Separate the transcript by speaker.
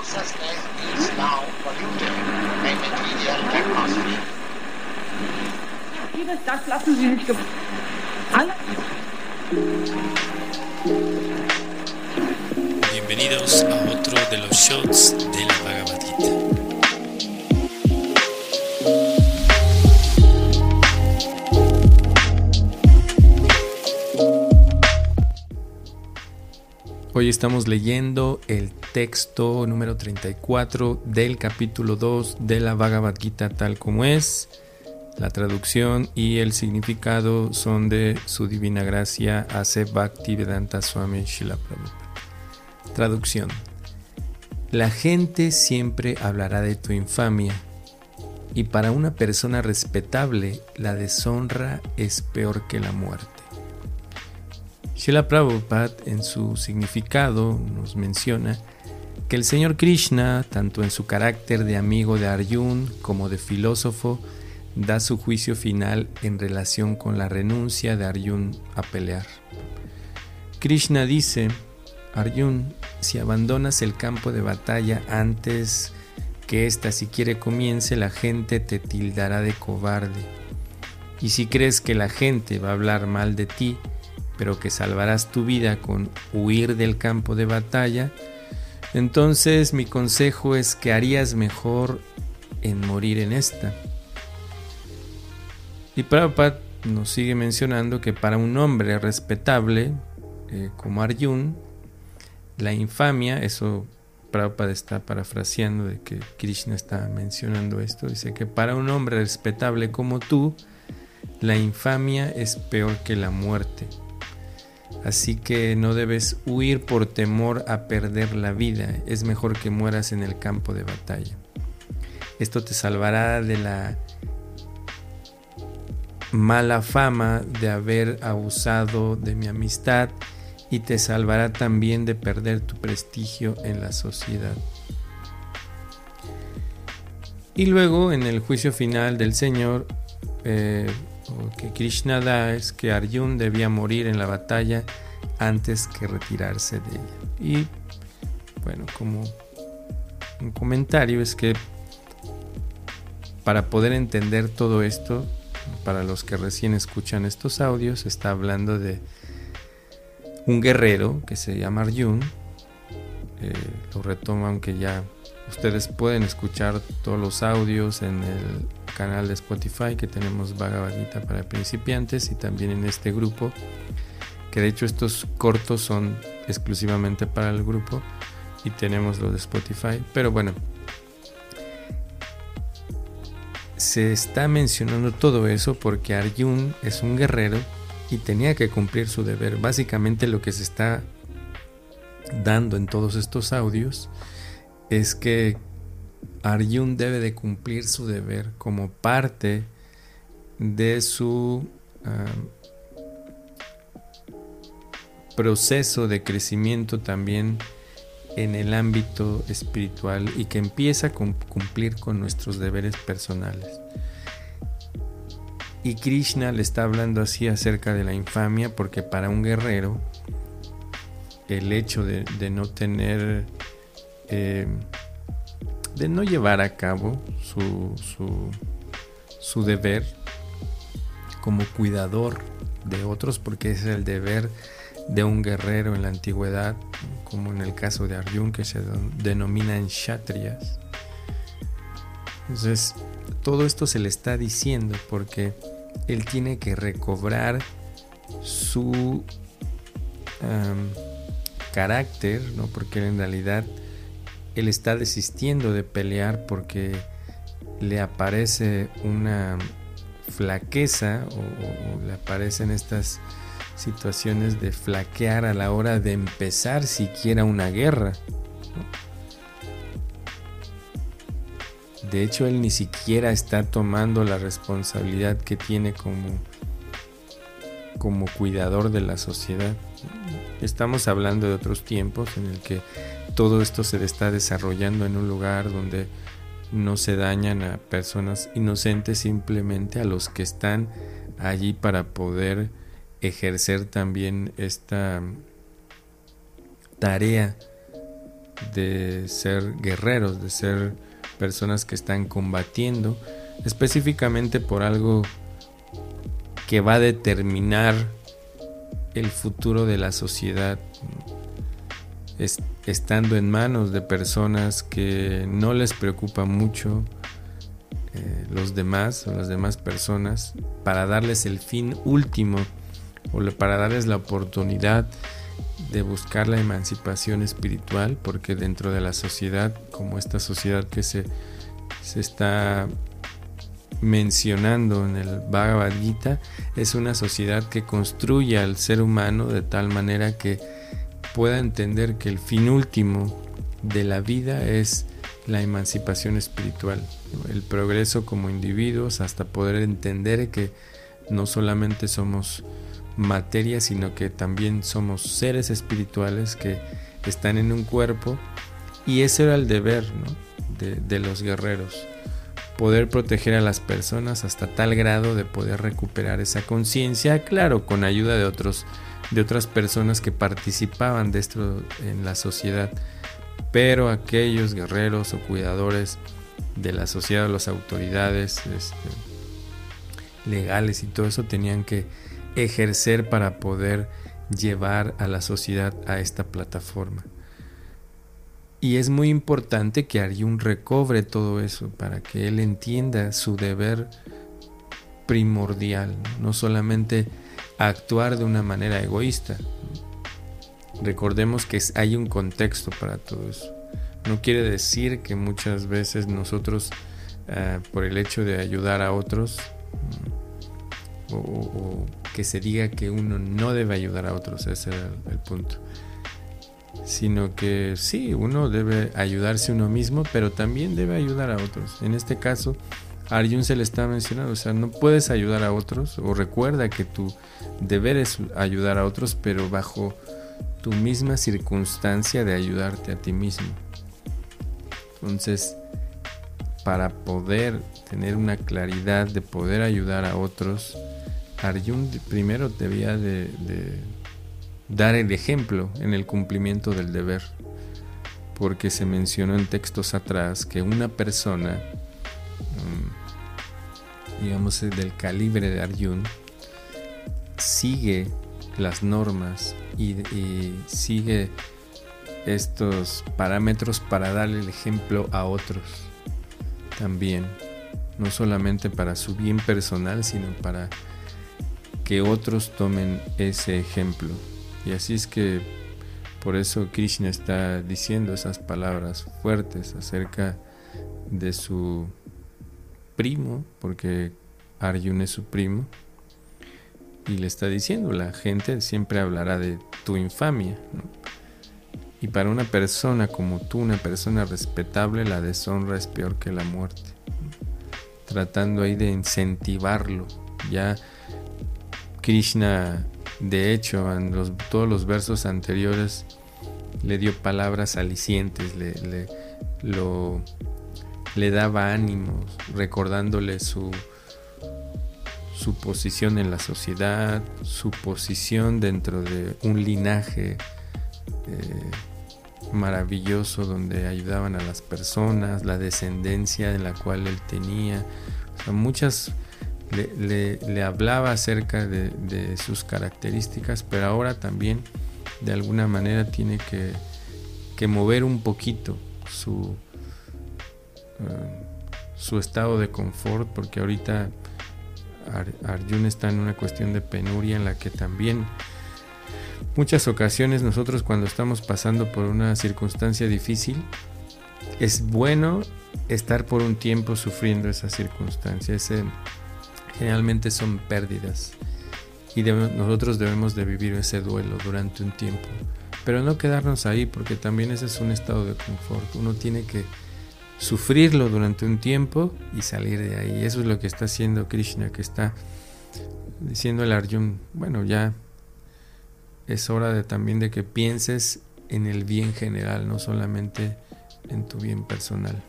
Speaker 1: consciousness is now polluted by material atmosphere.
Speaker 2: Vieles, das lassen Sie sich ge Alle
Speaker 3: Bienvenidos a otro de los shots de la Bhagavad Hoy estamos leyendo el texto número 34 del capítulo 2 de la Bhagavad Gita tal como es. La traducción y el significado son de su divina gracia Ase Bhakti Vedanta Swami Shila Prabhupada. Traducción. La gente siempre hablará de tu infamia y para una persona respetable la deshonra es peor que la muerte. Srila Prabhupada en su significado nos menciona que el Señor Krishna, tanto en su carácter de amigo de Arjun como de filósofo, da su juicio final en relación con la renuncia de Arjun a pelear. Krishna dice, Arjun, si abandonas el campo de batalla antes que ésta siquiera comience, la gente te tildará de cobarde. Y si crees que la gente va a hablar mal de ti, pero que salvarás tu vida con huir del campo de batalla, entonces mi consejo es que harías mejor en morir en esta. Y Prabhupada nos sigue mencionando que para un hombre respetable eh, como Arjun, la infamia, eso Prabhupada está parafraseando de que Krishna está mencionando esto, dice que para un hombre respetable como tú, la infamia es peor que la muerte. Así que no debes huir por temor a perder la vida, es mejor que mueras en el campo de batalla. Esto te salvará de la mala fama de haber abusado de mi amistad y te salvará también de perder tu prestigio en la sociedad. Y luego en el juicio final del Señor, eh, que Krishna da es que Arjun debía morir en la batalla antes que retirarse de ella. Y bueno, como un comentario es que para poder entender todo esto, para los que recién escuchan estos audios, está hablando de un guerrero que se llama Arjun. Eh, lo retoma aunque ya ustedes pueden escuchar todos los audios en el canal de Spotify que tenemos Gita para principiantes y también en este grupo que de hecho estos cortos son exclusivamente para el grupo y tenemos los de Spotify. Pero bueno se está mencionando todo eso porque Arjun es un guerrero y tenía que cumplir su deber. Básicamente lo que se está dando en todos estos audios es que Arjun debe de cumplir su deber como parte de su proceso de crecimiento también en el ámbito espiritual y que empieza a cumplir con nuestros deberes personales. Y Krishna le está hablando así acerca de la infamia porque para un guerrero el hecho de, no tener eh, de no llevar a cabo su, su, deber como cuidador de otros, porque es el deber de un guerrero en la antigüedad, como en el caso de Arjun, que se denominan kshatriyas. Entonces, todo esto se le está diciendo porque él tiene que recobrar su carácter, ¿no? porque en realidad él está desistiendo de pelear porque le aparece una flaqueza o, le aparecen estas situaciones de flaquear a la hora de empezar siquiera una guerra. De hecho, él ni siquiera está tomando la responsabilidad que tiene como, como cuidador de la sociedad. Estamos hablando de otros tiempos en el que todo esto se está desarrollando en un lugar donde no se dañan a personas inocentes, simplemente a los que están allí para poder ejercer también esta tarea de ser guerreros, de ser personas que están combatiendo específicamente por algo que va a determinar el futuro de la sociedad estando en manos de personas que no les preocupa mucho eh, los demás o las demás personas para darles el fin último o para darles la oportunidad de buscar la emancipación espiritual porque dentro de la sociedad como esta sociedad que se, se está mencionando en el Bhagavad Gita es una sociedad que construye al ser humano de tal manera que pueda entender que el fin último de la vida es la emancipación espiritual, el progreso como individuos hasta poder entender que no solamente somos materia, sino que también somos seres espirituales que están en un cuerpo. Y ese era el deber de, de los guerreros, poder proteger a las personas hasta tal grado de poder recuperar esa conciencia, claro, con ayuda de otros de otras personas que participaban de esto en la sociedad, pero aquellos guerreros o cuidadores de la sociedad, las autoridades este, legales y todo eso tenían que ejercer para poder llevar a la sociedad a esta plataforma. Y es muy importante que Aryun recobre todo eso para que él entienda su deber primordial, no solamente actuar de una manera egoísta. Recordemos que hay un contexto para todo eso. No quiere decir que muchas veces nosotros, eh, por el hecho de ayudar a otros, o, que se diga que uno no debe ayudar a otros, ese es el, el punto. Sino que sí, uno debe ayudarse uno mismo, pero también debe ayudar a otros. En este caso, Arjun se le está mencionando, o sea, no puedes ayudar a otros, o recuerda que tu deber es ayudar a otros, pero bajo tu misma circunstancia de ayudarte a ti mismo. Entonces, para poder tener una claridad de poder ayudar a otros, Arjun primero debía de, dar el ejemplo en el cumplimiento del deber, porque se mencionó en textos atrás que una persona digamos, del calibre de Arjun, sigue las normas y, sigue estos parámetros para darle el ejemplo a otros también, no solamente para su bien personal, sino para que otros tomen ese ejemplo. Y así es que por eso Krishna está diciendo esas palabras fuertes acerca de su primo, porque Arjun es su primo, y le está diciendo, la gente siempre hablará de tu infamia. Y para una persona como tú, una persona respetable, la deshonra es peor que la muerte. Tratando ahí de incentivarlo. Ya Krishna, de hecho, en los, todos los versos anteriores, le dio palabras alicientes, le lo le daba ánimos, recordándole su, su posición en la sociedad, su posición dentro de un linaje eh, maravilloso donde ayudaban a las personas, la descendencia en la cual él tenía. muchas le, hablaba acerca de, sus características, pero ahora también de alguna manera tiene que, que mover un poquito su, su estado de confort, porque ahorita Arjun está en una cuestión de penuria en la que también muchas ocasiones nosotros cuando estamos pasando por una circunstancia difícil, es bueno estar por un tiempo sufriendo esa circunstancia. generalmente son pérdidas y nosotros debemos de vivir ese duelo durante un tiempo. Pero no quedarnos ahí porque también ese es un estado de confort. Uno tiene que sufrirlo durante un tiempo y salir de ahí. Eso es lo que está haciendo Krishna, que está diciendo al Arjun, bueno, ya es hora de también de que pienses en el bien general, no solamente en tu bien personal.